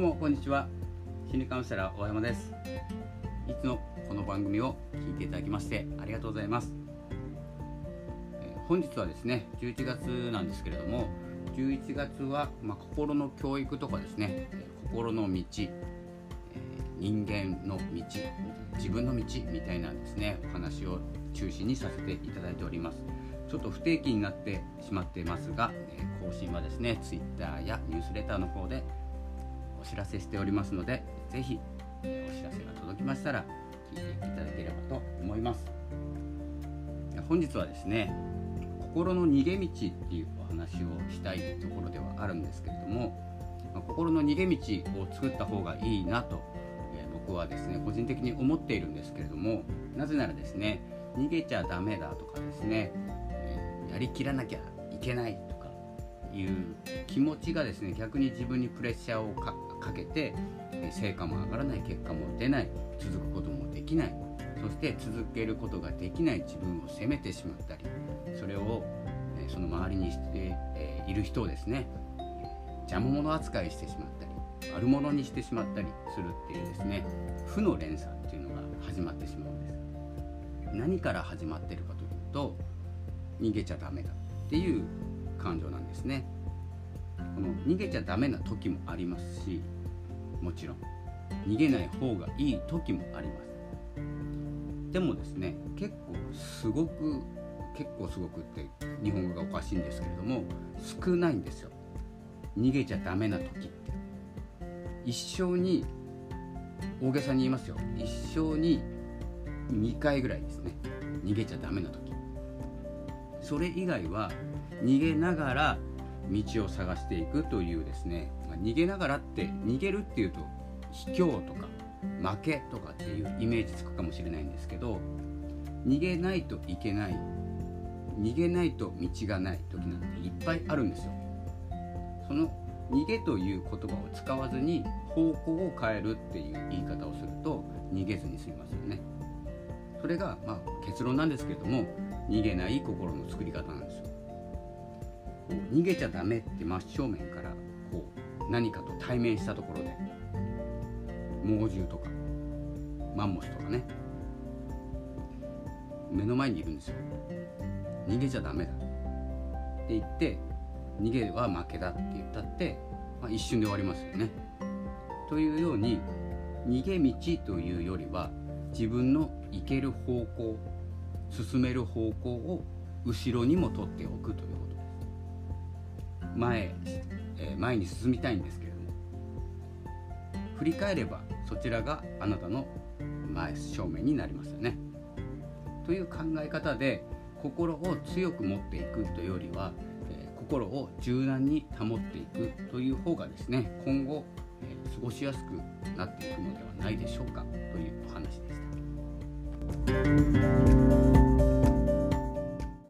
うもこんにちは。心理カウンセラー大山です。いつもこの番組を聞いていただきましてありがとうございます、本日はですね11月なんですけれども11月は、まあ、心の教育とかですね心の道、人間の道自分の道みたいなですね。お話を中心にさせていただいております。ちょっと不定期になってしまっていますが、更新はですね Twitter やニュースレターの方でお知らせしておりますのでぜひえーお知らせが届きましたら聞いていただければと思います。本日はですね心の逃げ道っていうお話をしたいところではあるんですけれども、心の逃げ道を作った方がいいなと、え僕はですね個人的に思っているんですけれどもなぜならですね逃げちゃダメだとかですね、えやりきらなきゃいけないとかいう気持ちがですね逆に自分にプレッシャーをかかけてえ成果も上がらない結果も出ない続くこともできない。そして続けることができない自分を責めてしまったりそれを、えその周りにして、えいる人をですね邪魔者扱いしてしまったり悪者にしてしまったりするっていうですね負の連鎖っていうのが始まってしまうんです。何から始まってるかというと逃げちゃダメだっていう感情なんですね。この逃げちゃダメな時もありますしもちろん。逃げない方がいい時もあります。でもですね結構すごく結構すごくって日本語がおかしいんですけれども少ないんですよ。逃げちゃダメな時って。一生に大げさに言いますよ。一生に2回ぐらいですね。逃げちゃダメな時。それ以外は逃げながら道を探していくというですね、まあ逃げながらって逃げるっていうと卑怯とか負けとかっていうイメージつくかもしれないんですけど逃げないといけない逃げないと道がない時なんていっぱいあるんですよ。その逃げという言葉を使わずに方向を変えるっていう言い方をすると逃げずに済みますよね。それがまあ結論なんですけれども逃げない心の作り方なんですよこう逃げちゃダメって真正面からこう何かと対面したところで猛獣とかマンモスとかね。目の前にいるんですよ。逃げちゃダメだって言って逃げは負けだって言ったって、まあ、一瞬で終わりますよね。というように逃げ道というよりは自分の行ける方向進める方向を後ろにも取っておくということ。前、え前に進みたいんですけれども振り返ればそちらがあなたの前正面になりますよねという考え方で心を強く持っていくというよりは、え心を柔軟に保っていくという方がですね今後、え過ごしやすくなっていくのではないでしょうかというお話でした。